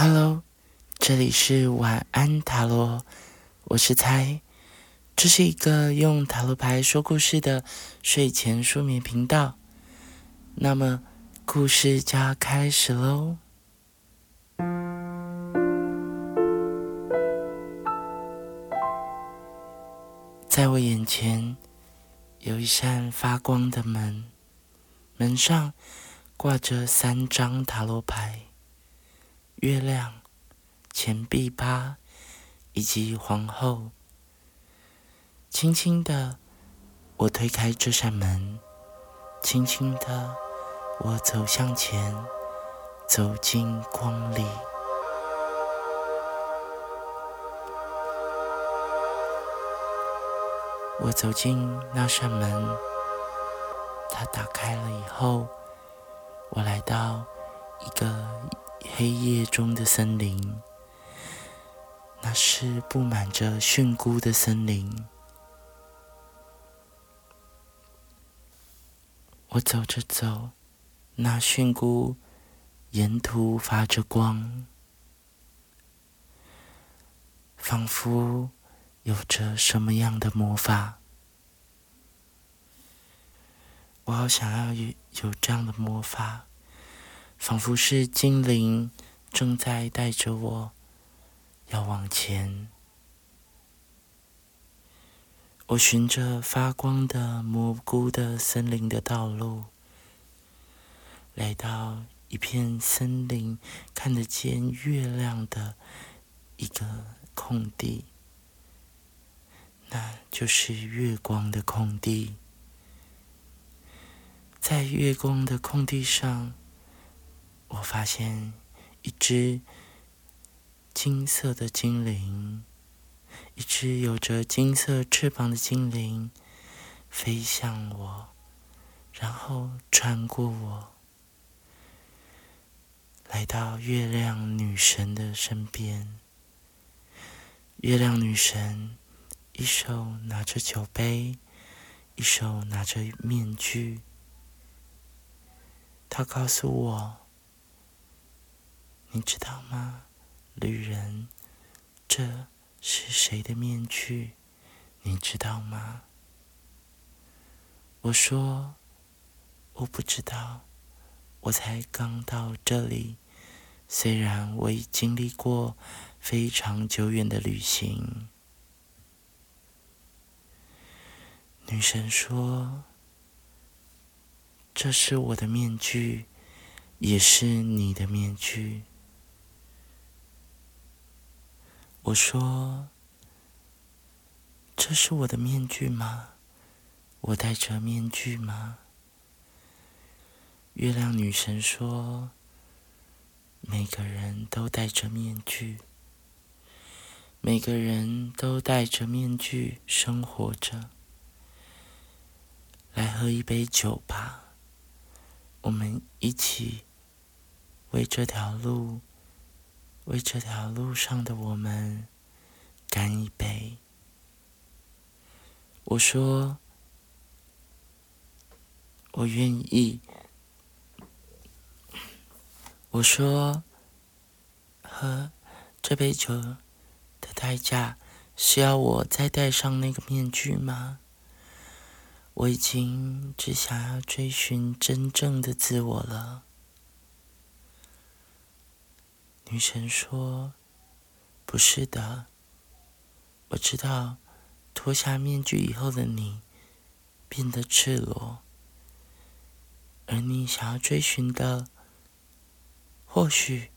Hello，这里是晚安塔罗，我是猜，这是一个用塔罗牌说故事的睡前书眠频道。那么，故事就要开始喽。在我眼前有一扇发光的门，门上挂着三张塔罗牌。月亮、钱币八以及皇后，轻轻的，我推开这扇门，轻轻的，我走向前，走进光里。我走进那扇门，它打开了以后，我来到一个。黑夜中的森林，那是布满着蕈菇的森林。我走着走，那蕈菇沿途发着光，仿佛有着什么样的魔法。我好想要有有这样的魔法。仿佛是精灵正在带着我，要往前。我循着发光的蘑菇的森林的道路，来到一片森林看得见月亮的一个空地，那就是月光的空地。在月光的空地上。我发现一只金色的精灵，一只有着金色翅膀的精灵飞向我，然后穿过我，来到月亮女神的身边。月亮女神一手拿着酒杯，一手拿着面具，她告诉我。你知道吗，旅人？这是谁的面具？你知道吗？我说，我不知道。我才刚到这里，虽然我已经历过非常久远的旅行。女神说：“这是我的面具，也是你的面具。”我说：“这是我的面具吗？我戴着面具吗？”月亮女神说：“每个人都戴着面具，每个人都戴着面具生活着。来喝一杯酒吧，我们一起为这条路。”为这条路上的我们干一杯。我说，我愿意。我说，喝这杯酒的代价是要我再戴上那个面具吗？我已经只想要追寻真正的自我了。女神说：“不是的，我知道，脱下面具以后的你变得赤裸，而你想要追寻的，或许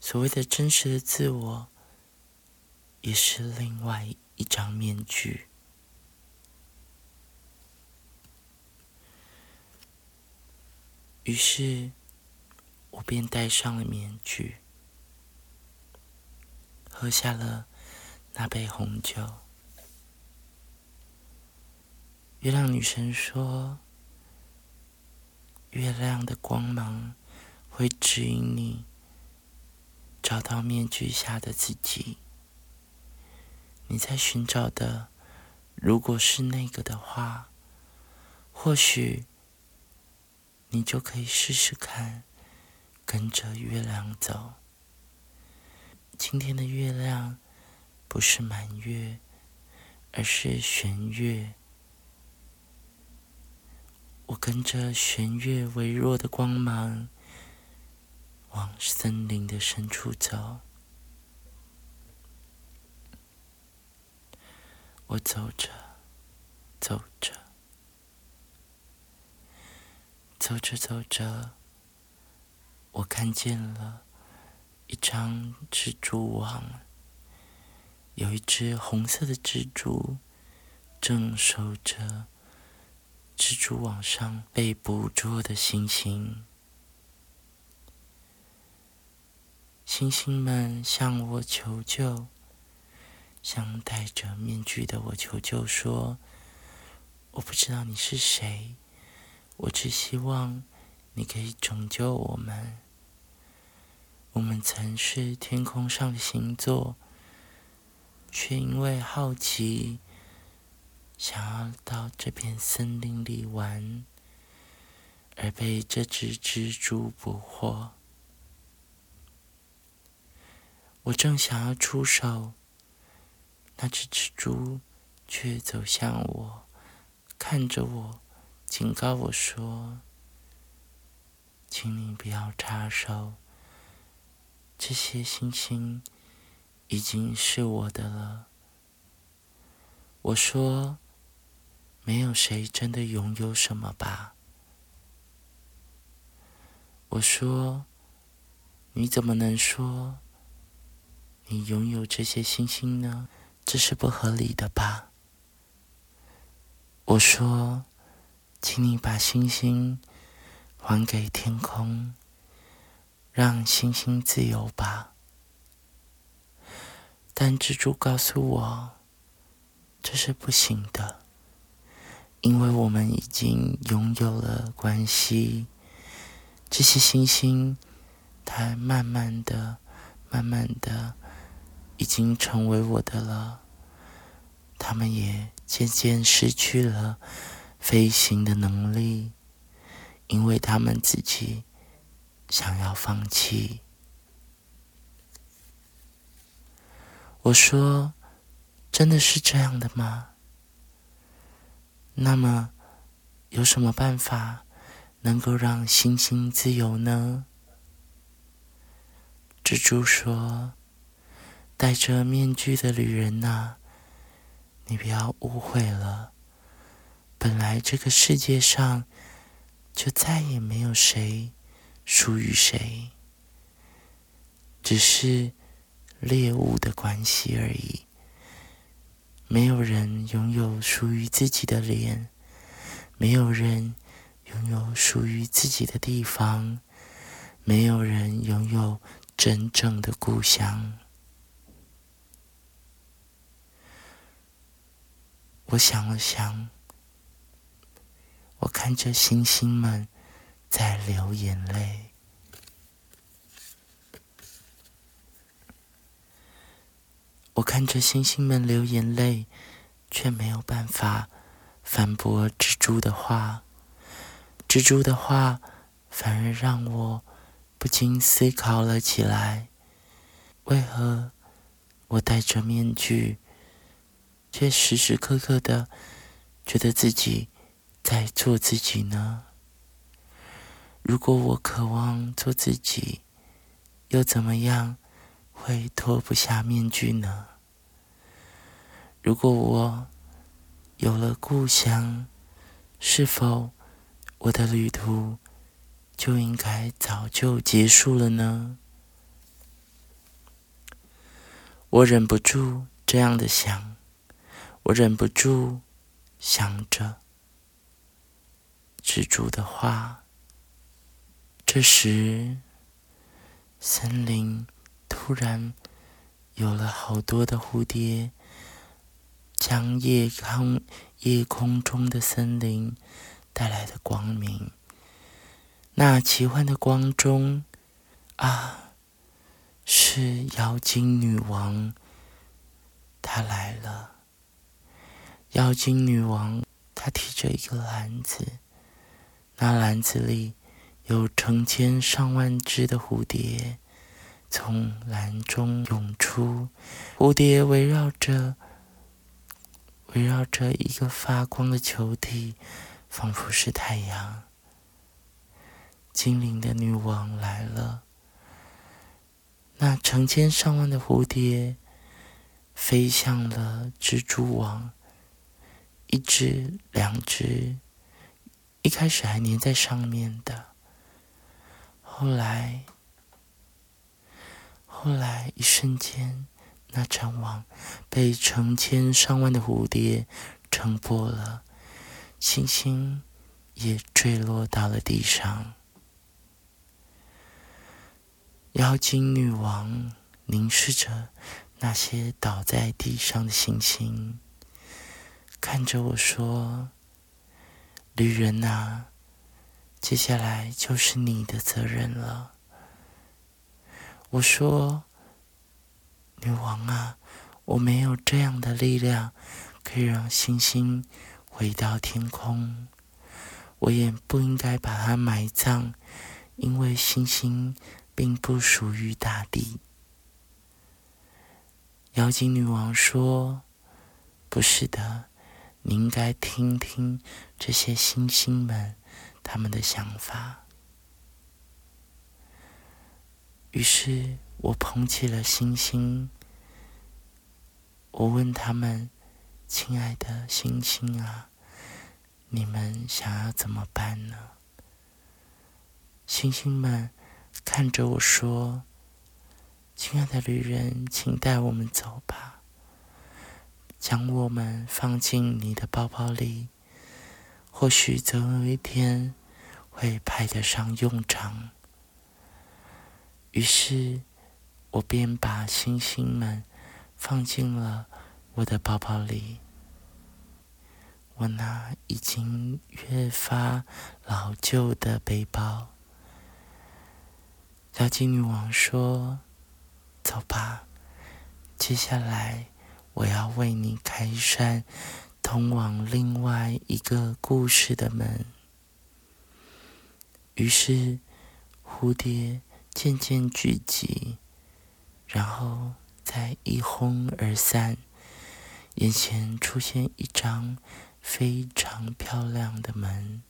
所谓的真实的自我，也是另外一张面具。”于是，我便戴上了面具。喝下了那杯红酒。月亮女神说：“月亮的光芒会指引你找到面具下的自己。你在寻找的，如果是那个的话，或许你就可以试试看，跟着月亮走。”今天的月亮不是满月，而是弦月。我跟着弦月微弱的光芒，往森林的深处走。我走着，走着，走着走着，我看见了一张蜘蛛网，有一只红色的蜘蛛正守着。蜘蛛网上被捕捉的星星，星星们向我求救，向戴着面具的我求救说：“我不知道你是谁，我只希望你可以拯救我们。我们曾是天空上的星座，却因为好奇。”想要到这片森林里玩，而被这只蜘蛛捕获。我正想要出手，那只蜘蛛却走向我，看着我，警告我说：“请你不要插手，这些星星已经是我的了。”我说。没有谁真的拥有什么吧？我说：“你怎么能说你拥有这些星星呢？这是不合理的吧？”我说：“请你把星星还给天空，让星星自由吧。”但蜘蛛告诉我：“这是不行的。”因为我们已经拥有了关系，这些星星，它慢慢的、慢慢的，已经成为我的了。它们也渐渐失去了飞行的能力，因为它们自己想要放弃。我说：“真的是这样的吗？”那么，有什么办法能够让星星自由呢？蜘蛛说：“戴着面具的旅人呐，你不要误会了。本来这个世界上就再也没有谁属于谁，只是猎物的关系而已。”没有人拥有属于自己的脸，没有人拥有属于自己的地方，没有人拥有真正的故乡。我想了想，我看着星星们在流眼泪。我看着星星们流眼泪，却没有办法反驳蜘蛛的话。蜘蛛的话反而让我不禁思考了起来：为何我戴着面具，却时时刻刻的觉得自己在做自己呢？如果我渴望做自己，又怎么样？会脱不下面具呢？如果我有了故乡，是否我的旅途就应该早就结束了呢？我忍不住这样的想，我忍不住想着蜘蛛的话。这时，森林。突然，有了好多的蝴蝶，将夜空夜空中的森林带来的光明。那奇幻的光中，啊，是妖精女王，她来了。妖精女王，她提着一个篮子，那篮子里有成千上万只的蝴蝶。从篮中涌出，蝴蝶围绕着围绕着一个发光的球体，仿佛是太阳。精灵的女王来了，那成千上万的蝴蝶飞向了蜘蛛网，一只、两只，一开始还粘在上面的，后来，后来一瞬间，那张网被成千上万的蝴蝶撑破了，星星也坠落到了地上。妖精女王凝视着那些倒在地上的星星，看着我说：“旅人啊，接下来就是你的责任了。”我说：“女王啊，我没有这样的力量可以让星星回到天空，我也不应该把它埋葬，因为星星。”并不属于大地。妖精女王说：“不是的，你应该听听这些星星们他们的想法。”于是我捧起了星星，我问他们：“亲爱的星星啊，你们想要怎么办呢？”星星们。看着我说：“亲爱的旅人，请带我们走吧，将我们放进你的包包里，或许总有一天会派得上用场。”于是，我便把星星们放进了我的包包里。我那已经越发老旧的背包。妖精女王说：“走吧，接下来我要为你开一扇通往另外一个故事的门。”于是，蝴蝶渐渐聚集，然后再一哄而散，眼前出现一张非常漂亮的门。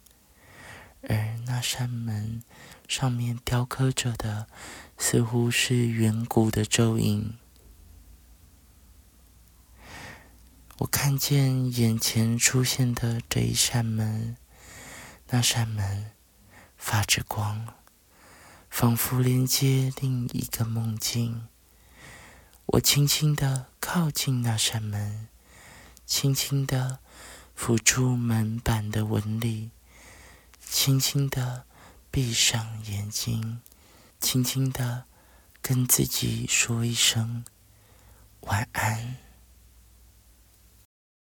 而那扇门上面雕刻着的，似乎是远古的咒印。我看见眼前出现的这一扇门，那扇门发着光，仿佛连接另一个梦境。我轻轻的靠近那扇门，轻轻的抚触门板的纹理。轻轻的闭上眼睛，轻轻的跟自己说一声晚安。